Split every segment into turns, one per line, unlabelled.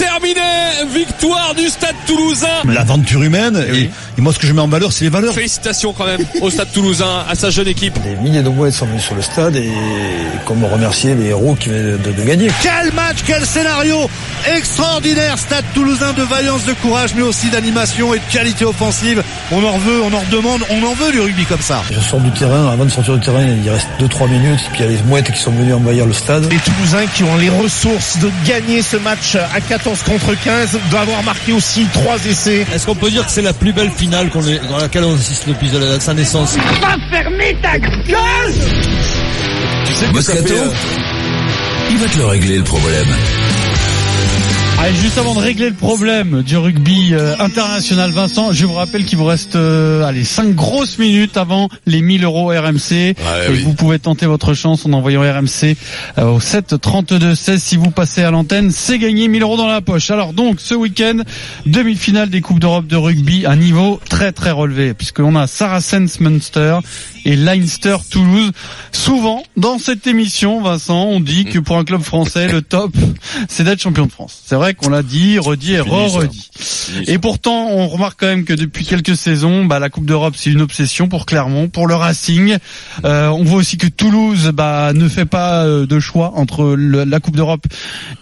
That's it. Terminé. Victoire du Stade Toulousain.
L'aventure humaine. Et, moi, ce que je mets en valeur, c'est les valeurs.
Félicitations quand même au Stade Toulousain, à sa jeune équipe.
Des milliers de mouettes sont venus sur le stade et comme remercier les héros qui viennent de, de gagner.
Quel match, quel scénario extraordinaire. Stade Toulousain de vaillance, de courage, mais aussi d'animation et de qualité offensive. On en veut, on en redemande, on en veut du rugby comme ça.
Je sors du terrain, avant de sortir du terrain, il reste 2-3 minutes, puis il y a les mouettes qui sont venues envahir le stade.
Les Toulousains qui ont les ressources de gagner ce match à 14 contre 15, d'avoir marqué aussi 3 essais.
Est-ce qu'on peut dire que c'est la plus belle finale qu'on est, dans laquelle on assiste depuis sa naissance?
Va fermer ta gueule
Tu sais que ça fait, euh... Il va te le régler le problème.
Allez, juste avant de régler le problème du rugby euh, international, Vincent, je vous rappelle qu'il vous reste euh, allez cinq grosses minutes avant les 1000 euros RMC. et
oui.
vous pouvez tenter votre chance en envoyant RMC euh, au 7 32 16. Si vous passez à l'antenne, c'est gagné 1000 euros dans la poche. Alors donc, ce week-end, demi-finale des Coupes d'Europe de rugby à niveau très très relevé, puisqu'on a Saracens Munster et Leinster Toulouse. Souvent, dans cette émission, Vincent, on dit que pour un club français, le top, c'est d'être champion de France. C'est vrai qu'on l'a dit, redit et re-redit. Et pourtant, on remarque quand même que depuis quelques saisons, bah, la Coupe d'Europe, c'est une obsession pour Clermont, pour le Racing. Euh, on voit aussi que Toulouse bah, ne fait pas euh, de choix entre le- la Coupe d'Europe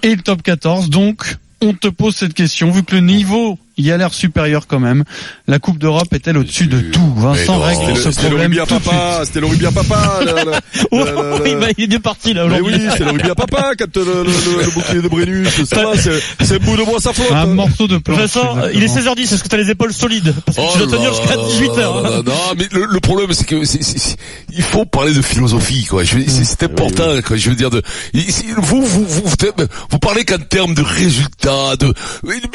et le top 14. Donc, on te pose cette question, vu que le niveau y a l'air supérieur quand même. La Coupe d'Europe est-elle au-dessus de tout? Vincent règle ce
C'était le
problème tout de
papa,
suite.
c'était le rugby à papa.
Oui, bah, il est bien parti là
Mais
aujourd'hui.
oui, c'est le rugby à papa quand le, le, le, le bouclier de Brennus, ça va, c'est, bout de bois ça flotte.
Un morceau de planche.
Vincent, il est
exactement.
16h10, est-ce que t'as les épaules solides? Parce que
Oh
tu dois tenir
là
jusqu'à
là
18h.
là là, Non, mais le, le problème c'est que il faut parler de philosophie, quoi. C'est, important, quoi. Je veux dire de, vous, vous, vous, vous, vous parlez qu'en termes de résultats, de,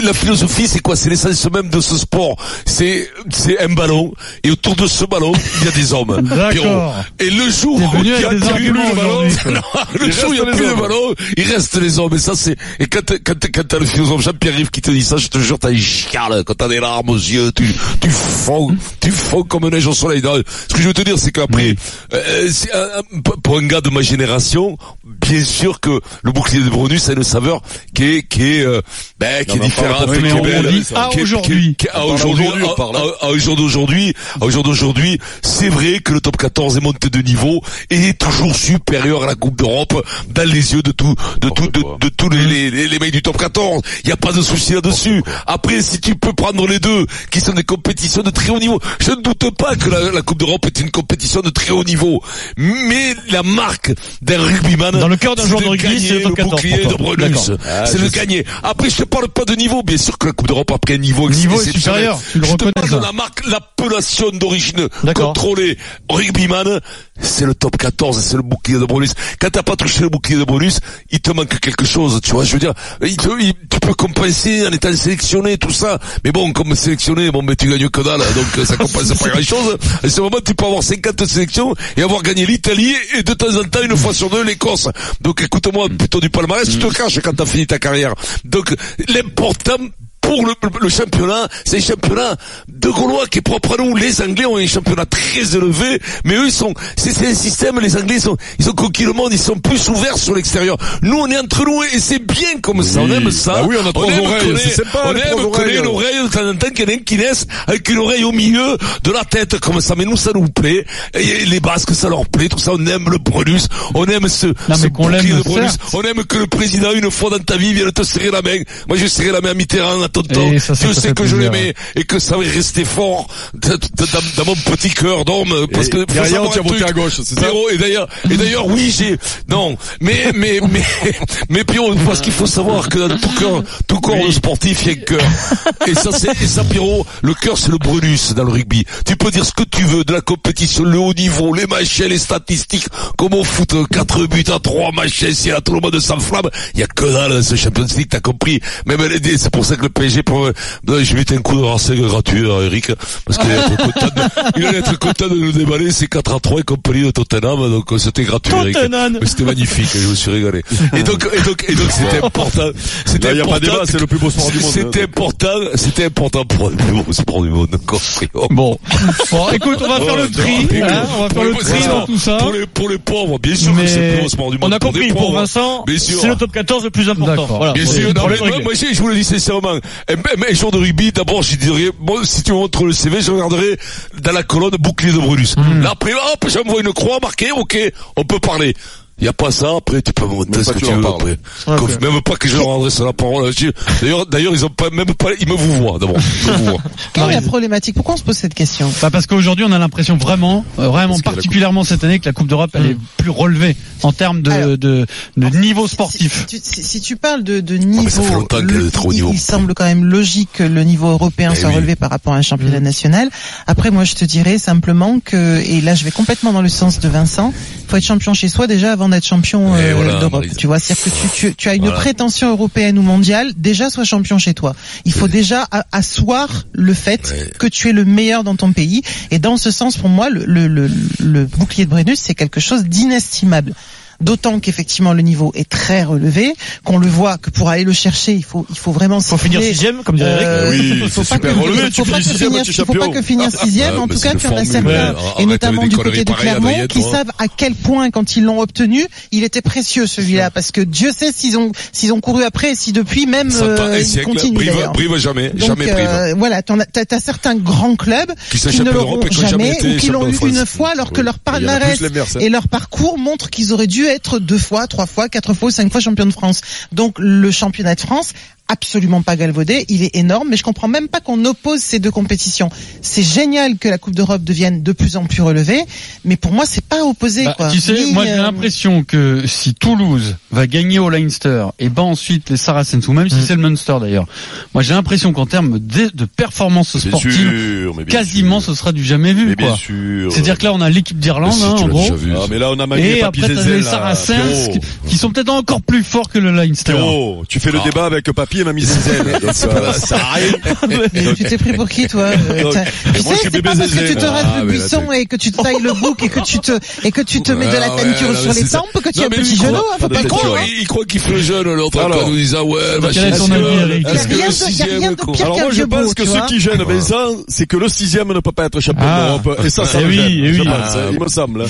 la philosophie, c'est quoi? C'est l'essence même de ce sport. C'est, c'est un ballon, et autour de ce ballon, il y a des hommes.
D'accord.
Et le jour où il y a plus le ballon, le
Il
jour où il y a
reste
plus
les
le
hommes.
ballon, il reste les hommes. Et ça, c'est, et quand, t'as- quand, t'as- quand t'as le philosophe Jean-Pierre Rive qui te dit ça, je te jure, t'as une chiale, quand t'as des larmes aux yeux, tu, tu fonds, tu fonds comme neige au soleil. Non, ce que je veux te dire, c'est qu'après, euh, pour un gars de ma génération, bien sûr que le bouclier de Brunus a une saveur qui est, qui est, euh, ben, qui est
mais on parle
différente,
à aujourd'hui.
qui est- à
On parle
aujourd'hui,
aujourd'hui, on parle,
à- à- au jour d'aujourd'hui, au jour d'aujourd'hui, c'est vrai que le top 14 est monté de niveau et est toujours supérieur à la Coupe d'Europe dans les yeux de tout, de tout, de, de tous les, les, les, les mecs du top 14. Il n'y a pas de souci là-dessus. Après, si tu peux prendre les deux, qui sont des compétitions de très haut niveau, je ne doute pas que la, la Coupe d'Europe est une compétition de très haut niveau. Mais la marque d'un rugbyman,
Dans le cœur d'un
c'est
joueur de rugby, c'est le 14
bouclier de.
Ah,
c'est le
sais.
gagner. Après, je te parle pas de niveau. Bien sûr que la Coupe d'Europe a pris un niveau,
Niveau supérieur, tu le
Je te
reconnais,
parle
ça.
de la marque, l'appellation d'origine contrôlée rugbyman, c'est le top 14, c'est le bouclier de bonus. Quand t'as pas touché le bouclier de bonus, il te manque quelque chose, tu vois, je veux dire, il te, il- tu peux compenser en étant sélectionné, tout ça. Mais bon, comme sélectionné, bon, mais tu gagnes que dalle, donc euh, ça compense pas grand chose. À ce moment, tu peux avoir 50 sélections et avoir gagné l'Italie et de temps en temps, une fois sur deux, l'Écosse. Donc écoute-moi, plutôt du palmarès, tu te caches quand t'as fini ta carrière. Donc, l'important, pour le, le championnat, c'est un championnat de Gaulois qui est propre à nous. Les Anglais ont un championnat très élevé, mais eux ils sont, c'est c'est un système. Les Anglais ils sont, ils ont conquis le monde, ils sont plus ouverts sur l'extérieur. Nous on est entre nous et c'est bien comme ça. On aime ça.
Ah oui, on a trois
aime
oreilles,
connaître-
c'est sympa,
On
les
aime connaître
oreilles.
une oreille de temps en temps qu'il y en a un qui naisse avec une oreille au milieu de la tête comme ça. Mais nous ça nous plaît. Et les Basques ça leur plaît. Tout ça on aime le Brunus, on aime ce,
mais
ce
qu'on
bouclier
l'aime,
de Brunus.
certes.
On aime que le président une fois dans ta vie vienne te serrer la main. Moi je serrais la main à Mitterrand à tonton.
Et ça, ça
Dieu
te
sait
fait
que je l'aimais et que ça va rester fort dans, mon petit cœur d'homme parce que faut
derrière,
savoir un truc.
à gauche, c'est ça
Pierrot, et d'ailleurs et d'ailleurs oui j'ai non mais mais mais mais Pierrot parce qu'il faut savoir que dans tout cœur tout corps de sportif il y a un cœur. Et ça c'est et ça Pierrot le cœur c'est le brunus dans le rugby. Tu peux dire ce que tu veux de la compétition le haut niveau les machins les statistiques comme au foot 4 buts à 3 machins si là tout le monde s'enflamme il y a que dalle dans ce Champions League t'as compris. Même c'est pour ça que le PSG pour, euh, je mettais un coup de renseigne gratuit à Eric, parce qu'il allait être content de, allait être content de nous déballer ces 4 à 3 et compagnie de Tottenham, donc euh, c'était gratuit, Eric. Mais c'était magnifique, je me suis régalé. Et donc, et donc, et donc, c'était important, c'était important.
débat, c'est le plus beau sport du monde.
C'était important, c'était important pour le plus beau sport du monde.
Bon. Bon, écoute, on va faire le tri. hein, on va faire le tri dans tout ça.
Pour les, pour les pauvres, bien sûr que c'est le plus beau sport du monde.
On a compris, pour
pauvres,
Vincent, c'est le top 14 le plus important. Voilà.
Bien sûr, moi, je vous le dis sincèrement, un, un- un jour de rugby, d'abord, je dirais, bon, si tu me montres le CV, je regarderai dans la colonne bouclier de Brulus.
Hmm.
Là, après, hop, j'envoie une croix marquée, ok, on peut parler. Il y a pas ça, après, tu peux me montrer
Même
ce
pas
que tu veux après. Même pas que je leur adresse la parole là-dessus. D'ailleurs, d'ailleurs, ils ont pas, même pas, ils me vous voient, d'abord.
Quelle est la problématique? Pourquoi on se pose cette question?
Bah parce qu'aujourd'hui on a l'impression vraiment, euh, vraiment particulièrement cette année que la Coupe d'Europe elle est plus relevée en termes de,
Alors,
de, de niveau sportif.
Si, si- si tu parles de, de
mais
niveau, le- il,
niveau.
il semble quand même logique que le niveau européen
Eh
soit
oui.
relevé par rapport à un championnat national. Après, moi, je te dirais simplement que, et là, je vais complètement dans le sens de Vincent, faut être champion chez soi déjà avant d'être champion euh,
voilà,
d'Europe. Tu vois, c'est-à-dire que tu, tu, tu as une
Voilà.
prétention européenne ou mondiale, déjà sois champion chez toi. Il faut déjà asseoir le fait que tu es le meilleur dans ton pays. Et dans ce sens, pour moi, le, le, le, le bouclier de Brennus, c'est quelque chose d'inestimable. D'autant qu'effectivement le niveau est très relevé, qu'on le voit que pour aller le chercher, il faut il faut vraiment
Faut finir sixième, comme dirait Eric.
euh,
Oui,
il faut
c'est
pas
super
que,
relevé, tu
faut pas
sixième,
finir,
tu
faut pas que finir sixième.
Ouais,
en
mais
tout cas,
une
tu en as
formule,
certains, et notamment du côté de Clermont, qui savent à quel point quand ils l'ont obtenu, il était précieux celui-là, parce que Dieu sait s'ils ont s'ils ont couru après, et si depuis même euh,
un
ils
siècle,
continuent
brive, brive jamais,
Donc,
jamais brive.
euh, voilà, t'en as- t'as t'as certains grands clubs
Qui
ne l'auront
jamais
jamais ou qui l'ont eu une fois, alors que leur
y a
palmarès et leur parcours montrent qu'ils auraient dû être deux fois, trois fois, quatre fois, cinq fois champions de France. Donc le championnat de France, absolument pas galvaudé, il est énorme, mais je comprends même pas qu'on oppose ces deux compétitions. C'est génial que la Coupe d'Europe devienne de plus en plus relevée, mais pour moi c'est pas opposé.
Bah,
quoi.
tu sais,
Ni,
moi j'ai
euh,
l'impression que si Toulouse va gagner au Leinster et bat ensuite les Saracens, ou même si c'est le Munster d'ailleurs, moi j'ai l'impression qu'en termes de, de performance
Bien
sportive,
sûr, mais bien
quasiment
sûr.
ce sera du jamais vu. C'est-à-dire que là on a l'équipe d'Irlande,
Si,
hein, en gros.
Ah, mais là, on a
Et après les Saracens qui- qui sont peut-être encore plus forts que le Leinster.
Tu fais le
Ah.
débat avec Et Mamie Zézel. Donc, ça, ça a rien.
Mais tu t'es pris pour qui, toi euh,
Donc,
Tu
moi, je
sais, c'est pas parce que tu te rases
Ah,
le
là,
buisson et que tu te tailles le bouc et que tu te et que tu te mets de la
Ah,
teinture
là,
sur les tempes, que tu as un petit genou,
croit-
hein, faut pas croire.
croit, il croit qu'il fait le jeune, l'autre,
Alors.
en nous disant, ouais,
a
Est-ce que le sixième,
Alors moi je pense que ce qui gêne Vincent, c'est que le sixième ne peut pas être champion
Ah.
d'Europe. Et ça, ça
Eh oui, eh
Ah,
il me semble.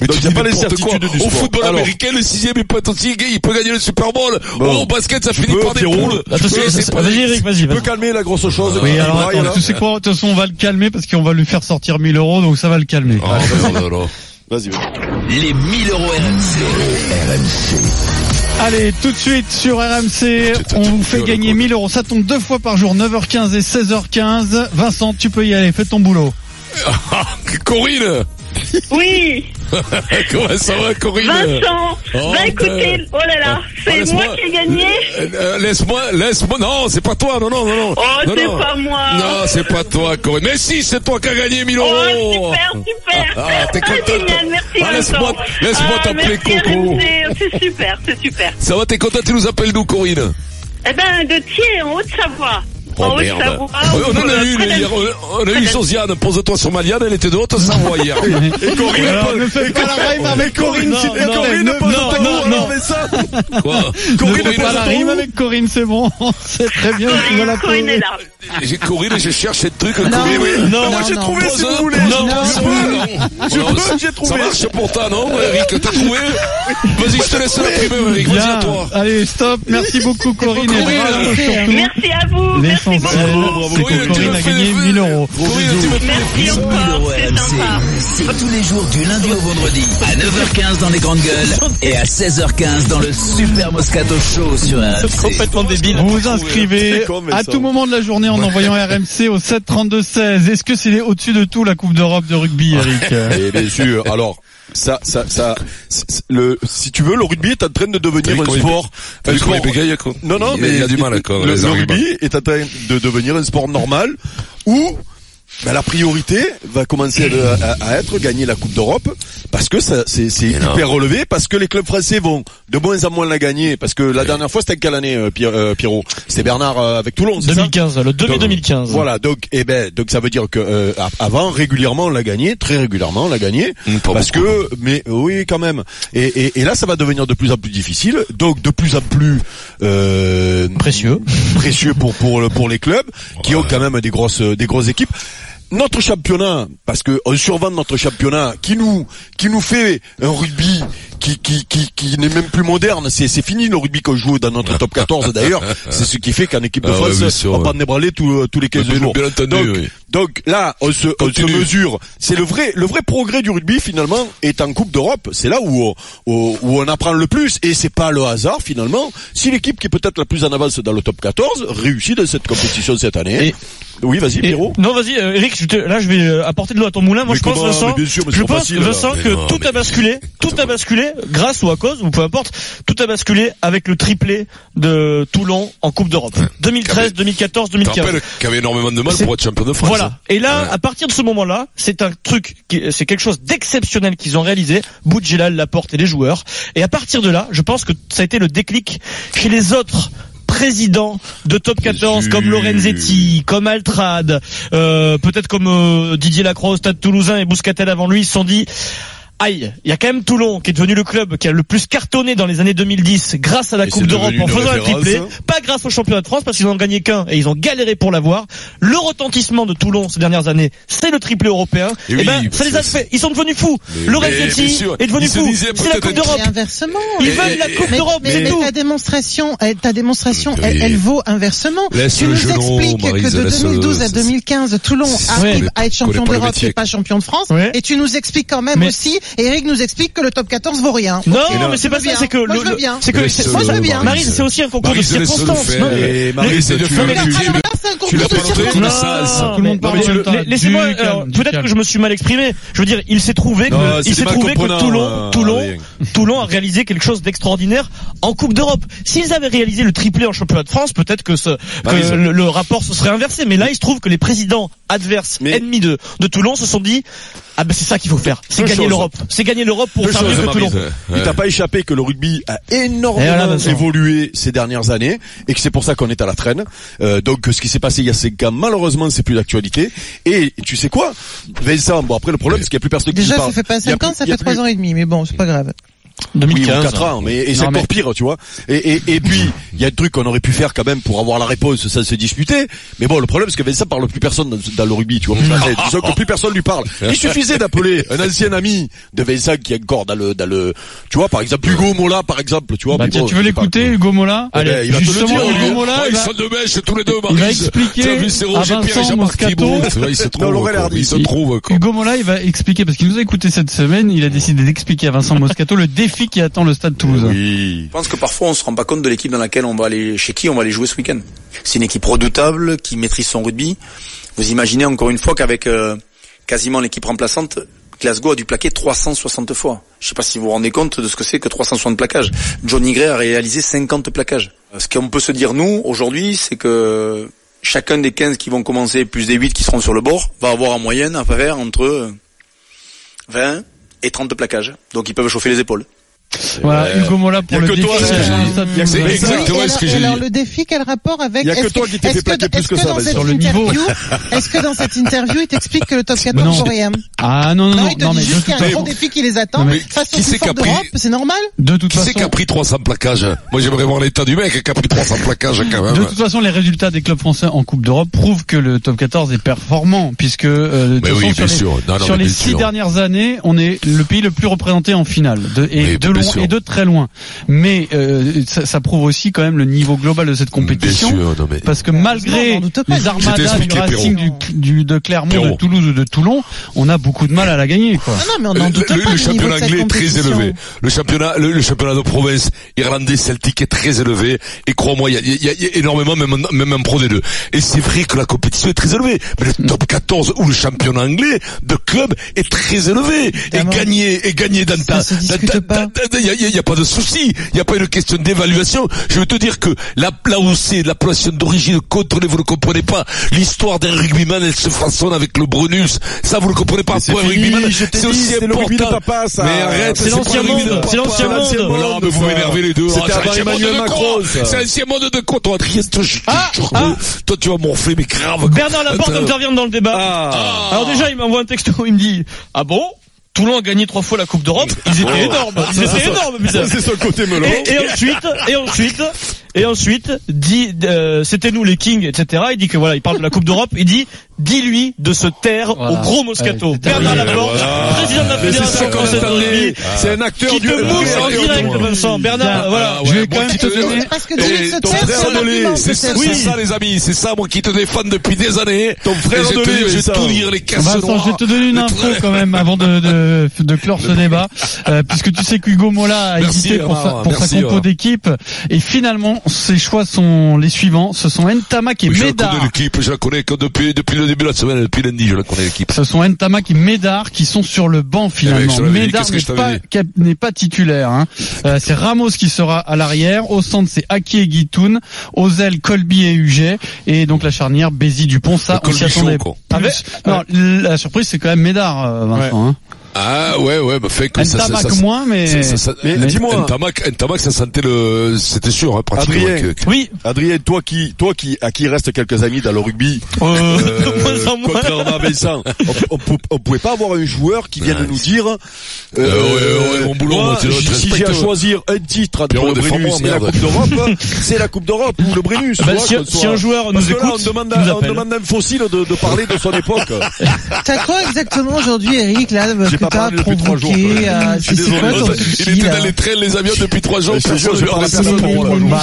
Mais
Donc il n'y a pas les certitudes du
Au
sport.
football
Alors,
américain, le sixième, il peut être aussi gay, il peut gagner le Super Bowl. Au basket, ça finit par des poules. Pas
vas-y Eric, vas-y.
tu peux calmer la grosse chose.
Oui, alors attends, tu sais quoi, de toute façon on va le calmer parce qu'on va lui faire sortir 1000 euros, donc ça va le calmer.
Oh, non.
Vas-y, vas-y.
Les 1000 euros RMC.
Allez, tout de suite sur RMC, on vous fait gagner
quoi.
1000 euros. Ça tombe deux fois par jour, 9h15 et 16h15. Vincent, tu peux y aller, fais ton boulot.
Ah, Corinne
Oui,
Comment ça va, Corinne
Vincent.
Oh,
bah écoutez, oh là là,
Ah,
c'est
laisse-moi-
moi qui ai gagné.
Euh, euh, Laisse-moi, laisse-moi, non, c'est pas toi, non, non, non, non.
Oh, c'est pas moi.
Non, c'est pas toi, Corinne. Mais si, c'est toi qui as gagné 1000 euros.
Oh, super, super.
Ah, t'es contente.
génial, merci
Ah, laisse-moi- laisse-moi
Ah,
t'appeler Coco.
C'est super, c'est super.
Ça va, t'es content, tu nous appelles d'où, Corinne?
Eh ben, de Thiers, en Haute-Savoie.
Oh
en
merde.
Haute-Savoie.
Oui, on en a
euh,
eu, hier, on a eu Josiane, pose-toi sur Maliane, elle était de Haute-Savoie hier.
Et Corinne,
Alors, ne pas la rime avec Corinne,
non,
s'il te.
Corinne,
Ne-
pose
non, non,
mais ça.
Quoi
Ne
Corinne,
faites pas la rime avec Corinne, c'est bon. C'est très bien, tu vas la
Corinne est là.
J'ai Corinne, je cherche un truc,
Non,
Corinne.
oui.
Mais
Non,
moi j'ai
non.
trouvé si vous voulez.
Non,
Non,
ça
non,
va,
non.
non.
Je
Non,
peux, j'ai trouvé.
Ça marche pour toi, non, Eric, t'as trouvé Vas-y, je te laisse la primeur, Eric, vas-y à toi.
Allez, stop. Merci beaucoup, Corinne.
Merci,
à vous. Merci
C'est que Corinne a gagné
des-
1000 euros.
Corinne, tu m'as fait
Merci
1000
encore,
euros
c'est sympa.
Tous les jours du lundi au vendredi à 9h15 dans les grandes gueules et à 16h15 dans le Super Moscato Show sur RMC.
Complètement débile.
Vous vous inscrivez à tout moment de la journée en envoyant RMC au 7 32 16. Est-ce que c'est au-dessus de tout la Coupe d'Europe de rugby, Eric
Et bien sûr. Alors, ça, ça, ça, le, si tu veux, le rugby est en train de devenir un sport. Un sport- Non, non, mais
il a du mal, quoi,
le, rugby est en train de devenir un sport normal où ben, la priorité va commencer à, à être gagner la Coupe d'Europe parce que ça, c'est, hyper relevé, parce que les clubs français vont de moins en moins la gagner, parce que la dernière fois c'était quelle année, euh, Pierre- euh, Pierrot? C'était Bernard euh, avec Toulon, c'est ça?
2015, le 2 mai
Donc,
2015.
Voilà, donc eh ben donc ça veut dire que euh, avant régulièrement on l'a gagné, très régulièrement on l'a gagné,
pas
parce
beaucoup,
que mais oui quand même. Et, et, et là ça va devenir de plus en plus difficile, donc de plus en plus euh,
Précieux.
précieux pour pour pour les clubs qui ont quand même des grosses des grosses équipes. Notre championnat, parce que on survend notre championnat, qui nous qui nous fait un rugby qui qui qui, qui n'est même plus moderne. C'est c'est fini le rugby qu'on joue dans notre top 14 d'ailleurs. C'est ce qui fait qu'en équipe de
Ah ouais,
France,
sûr,
on
ouais.
va pas débraler tous tous les 15
Bien-
jours.
bien entendu,
donc,
oui.
donc là, on se, on se mesure. C'est le vrai, le vrai progrès du rugby finalement est en Coupe d'Europe. C'est là où, on- où, où on apprend le plus. Et c'est pas le hasard finalement. Si l'équipe qui est peut-être la plus en avance dans le top 14 réussit dans cette compétition cette année.
Et-
oui, vas-y, Pierrot.
non, vas-y, euh, Eric, je te- là, je vais euh, apporter de l'eau à ton moulin. Moi,
Mais
je pense,
comment
Vincent,
Mais bien sûr,
je pense,
facile, là.
Vincent, que
non,
tout
mais-
a basculé, tout a basculé, grâce ou à cause, ou peu importe, tout a basculé avec le triplé de Toulon en Coupe d'Europe. 2013, 2014,
Tu te
2015.
rappelles qu'il y avait énormément de mal pour être champion de France.
Voilà.
hein.
Et là,
Ouais.
à partir de ce moment-là, c'est un truc, qui- c'est quelque chose d'exceptionnel qu'ils ont réalisé. Boudjelal, Laporte et les joueurs. Et à partir de là, je pense que ça a été le déclic chez les autres présidents de top 14
sûr.
comme Lorenzetti, comme Altrad, euh, peut-être comme euh, Didier Lacroix au Stade Toulousain et Bouscatel avant lui, ils se sont dit aïe, il y a quand même Toulon qui est devenu le club qui a le plus cartonné dans les années 2010 grâce à la
Et
Coupe d'Europe en faisant un triplé, pas grâce au championnat de France parce qu'ils n'en ont gagné qu'un et ils ont galéré pour l'avoir. Le retentissement de Toulon ces dernières années, c'est le triplé européen.
Et
Et,
oui,
ben, ça les a fait. Ils sont devenus fous.
Mais- sûr,
est devenu fou. C'est la Coupe d'Europe.
Inversement.
Ils
Et-
veulent la Coupe d'Europe,
mais-
c'est tout.
ta démonstration, elle- ta démonstration, elle,
Oui.
elle vaut inversement.
Laisse
tu
le
nous expliques que de
laisse-
2012 à
c'est-
2015, Toulon arrive à être champion
le
d'Europe et pas champion de France. Et tu nous expliques quand même aussi, et Eric nous explique que le top 14 vaut rien.
Non,
Ok.
mais c'est pas ça, c'est que
Moi,
le,
je veux
le-
bien.
c'est que
Laisse
c'est-
le
Moi, je veux bien.
Maryse, c'est aussi un concours de circonstances.
faire.
Non, mais-
Et Maryse,
Mais-
tu
mais-
le
mais-
Alors
tu-
là,
tu-
c'est un concours
l'as
de circonstances.
Non, non, Laissez-moi,
du
peut-être que je me suis mal exprimé. Je veux dire, il s'est trouvé que,
Non,
il
c'est
s'est trouvé que Toulon,
euh,
Toulon. Toulon a réalisé quelque chose d'extraordinaire en Coupe d'Europe. S'ils avaient réalisé le triplé en championnat de France, peut-être que, ce, le rapport se serait inversé. Mais là, il se trouve que les présidents adverses,
Mais-
ennemis de, de Toulon, se sont dit, ah ben c'est ça qu'il faut faire. C'est gagner l'Europe. C'est gagner l'Europe pour faire mieux que Toulon.
Il t'a pas échappé que le rugby a énormément évolué ces dernières années et que c'est pour ça qu'on est à la traîne. Euh, donc ce qui s'est passé il y a cinq ans, malheureusement, c'est plus d'actualité. Et tu sais quoi, Vincent Bon après le problème, c'est qu'il y a plus personne qui
Déjà,
se
ça
parle.
fait pas 5 ans, ça fait 3
plus-
ans et demi, mais bon, c'est pas grave.
Oui, ou
2015.
4 ans, mais et c'est encore
mais-
pire, tu vois. Et, et, et puis il y a un truc qu'on aurait pu faire quand même pour avoir la réponse, ça se disputer. Mais bon, le problème c'est que Vincent parle plus personne dans, dans le rugby, tu vois. Disons que plus personne lui parle. Il suffisait d'appeler un ancien ami de Vincent qui est encore dans le, dans le, tu vois, par exemple Hugo Mola, par exemple, tu vois.
Bah tiens,
bon,
tu veux l'écouter, Hugo Mola
Eh ben, il va te le
justement,
dire,
Hugo. Mola, il
ils
va,
sont de mèche tous les deux,
il va expliquer à Vincent Moscato.
Se se
Il-
trouvent, quoi.
Hugo Mola, il va expliquer, parce qu'il nous a écouté cette semaine, il a décidé d'expliquer à Vincent Moscato le défi qui attend le stade toulousain.
Oui.
Je pense que parfois on se rend pas compte de l'équipe dans laquelle on va aller, chez qui on va aller jouer ce week-end. C'est une équipe redoutable qui maîtrise son rugby. Vous imaginez encore une fois qu'avec euh, quasiment l'équipe remplaçante, Glasgow a dû plaquer 360 fois. Je sais pas si vous vous rendez compte de ce que c'est que 360 plaquages. Johnny Gray a réalisé 50 plaquages. Euh, Ce qu'on peut se dire nous aujourd'hui, c'est que chacun des 15 qui vont commencer plus des 8 qui seront sur le bord va avoir en moyenne à faire entre euh, 20 et 30 plaquages. Donc ils peuvent chauffer les épaules.
Voilà, Hugo Mola pour le
que
défi.
toi, dit.
stade
Y a que- c'est exactement
ce que j'ai
et alors,
dit.
le défi, quel rapport avec
Y a que toi qui t'es fait plaquer
que-
plus que ça,
dans
Vincent.
cette
Sur le niveau.
Est-ce que dans cette interview, il t'explique que le top 14
Non.
vaut rien
Ah non, non,
Non,
non,
il
mais
dit
de
juste
toute
qu'il y a un
façon,
gros défi qui les attend
Non, mais
face
qui
aux
pris-
d'Europe, c'est normal
de toute
Qui c'est
façon,
qui a pris 300 plaquages? Moi, j'aimerais voir l'état du mec qui a pris 300 plaquages quand même.
de toute façon, les résultats des clubs français en Coupe d'Europe prouvent que le top 14 est performant, puisque euh, façon, sur,
sûr.
les, six dernières années, on est le pays le plus représenté en finale, de, et de
bien
loin et de très loin. Mais euh, ça, ça prouve aussi quand même le niveau global de cette compétition.
Bien sûr, non mais.
Parce que malgré les armadas du Racing, du, du- de Clermont,
Pierrot.
de Toulouse ou de Toulon, on a beaucoup de mal à la gagner. Quoi.
Non, non, mais on n'en
Le,
doute
le-
pas
championnat anglais est très élevé. Le championnat, le, le championnat de province irlandais celtique est très élevé. Et crois-moi, il y a, il y a- il y a énormément, même, en- même en Pro D2. Et c'est vrai que la compétition est très élevée. Mais le top 14 ou le championnat anglais de club est très élevé.
Évidemment.
Et gagner, et gagner dans ta, il y a, y a pas de souci. Il y a pas une question d'évaluation. Je veux te dire que la, là où c'est l'appellation d'origine contre vous ne comprenez pas. L'histoire d'un rugbyman, elle se façonne avec le Brunus. Ça, vous ne comprenez pas.
c'est
Pour un
fini,
rugbyman, c'est aussi
c'est
important.
papa, ça.
Mais arrête,
C'est l'ancien monde, c'est l'ancien monde.
Non, mais vous m'énervez les deux. Ah, c'est l'ancien monde de
ça.
C'est l'ancien monde de con. Toi, Adrien, toi, je-
Ah, ah.
toi, tu vas morfler, mais grave.
Bernard Laporte intervient dans le débat. Alors déjà, il m'envoie un texto, il me dit, ah bon? Toulon a gagné trois fois la Coupe d'Europe. Ils étaient énormes. Ils étaient énormes,
c'est son côté melon.
Et, et ensuite, et ensuite, et ensuite, dit, euh, c'était nous les Kings, etc. Il dit que voilà, il parle de la Coupe d'Europe. Il dit, dis-lui de se taire
Voilà.
au gros Moscato.
Ouais, c'est
Bernard. Laporte,
Voilà.
président de la Fédération française de rugby,
C'est un acteur
qui
du
te mousse en direct, Vincent. Bernard, voilà.
je vais quand même
qui
te donner.
Parce que
frère
c'est
ça, les amis. C'est ça, moi qui te défends depuis des années.
Ton frère
Et je vais tout dire, les casses
Vincent, je vais te donner une info quand même avant de, de, de clore ce débat, euh, puisque tu sais qu'Hugo Mola a hésité pour, sa, pour sa compo d'équipe, et finalement ses choix sont les suivants. Ce sont Ntamak et
l'équipe, je la connais que depuis, depuis le début de la semaine, depuis lundi, je la connais l'équipe.
Ce sont Ntamak et Médard qui sont sur le banc finalement.
te l'avais dit,
Médard n'est pas, n'est titulaire. Hein. Euh, c'est Ramos qui sera à l'arrière. Au centre, c'est Aki et Guitoun. Aux ailes, Colby et Huget. Et donc la charnière, Bézi Dupont. Ça,
Le
on s'y attendait. Non, la surprise, c'est quand même Médard, euh, Vincent. Hein.
Ah ouais ouais mais fait que ça, ça, ça,
moins, mais...
Mais dis-moi.
Ntamak, Ntamak, ça sentait le, c'était sûr, hein, pratiquement.
Adrien.
que- que-
Oui.
Adrien, toi qui, toi qui, à qui reste quelques amis dans le rugby,
Euh,
euh,
de moins en moins.
contrairement à Vincent, on, on, on pouvait pas avoir un joueur qui vienne
Ouais.
nous dire, euh,
ouais, ouais, mon boulot,
moi,
moi,
si si j'ai à
respectes.
choisir un titre entre
Pierrot,
le Brennus et la. Coupe d'Europe, c'est la Coupe d'Europe ou le Brennus.
Bah,
tu vois,
si- un joueur
Parce
nous
que là,
écoute,
on demande, on demande à un fossile de, de parler de son époque.
T'as quoi exactement aujourd'hui, Eric, là, que
pas
t'as provoqué euh,
Je suis
C'est quoi
désolé.
ton
Il
souci,
était
là
dans les trains, les avions depuis trois jours.
Je
personne
Il est
Bah,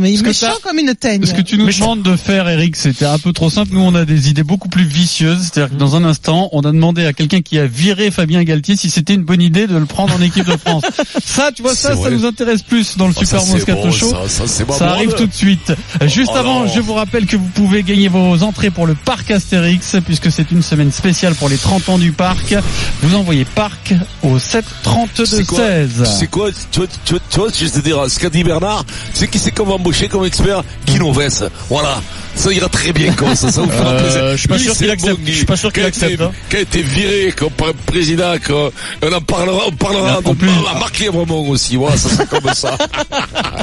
mais il
ce
est
que
méchant
t'as-
comme une teigne.
Ce que tu nous demandes de faire, Eric, c'était un peu trop simple. Nous, on a des idées beaucoup plus vicieuses. C'est-à-dire que dans un instant, on a demandé à quelqu'un qui a viré Fabien Galtier si c'était une bonne idée de le prendre en équipe de France. Ça, tu vois, ça, ça nous intéresse plus dans le
ça,
Super Moscato Show.
ça,
arrive tout de suite. Juste
Oh
avant,
non.
je vous rappelle que vous pouvez gagner vos entrées pour le parc Astérix, puisque c'est une semaine spéciale pour les 30 ans du parc. Vous envoyez parc au 7 32
C'est quoi,
16.
c'est quoi, tu vois, tu vois, tu vois, je te dire, ce qu'a dit Bernard, c'est qui c'est qu'on va embaucher comme expert? Guy Vess. Voilà. Ça ira très bien comme ça, ça vous fera
Euh,
plaisir.
je suis pas
Lui,
sûr qu'il accepte.
bon.
Je suis pas sûr qu'il accepte, hein.
Qui a été viré comme président, qu'on- on en parlera, on parlera de,
plus-
Marc Lièvremont aussi. Voilà, ça c'est comme ça.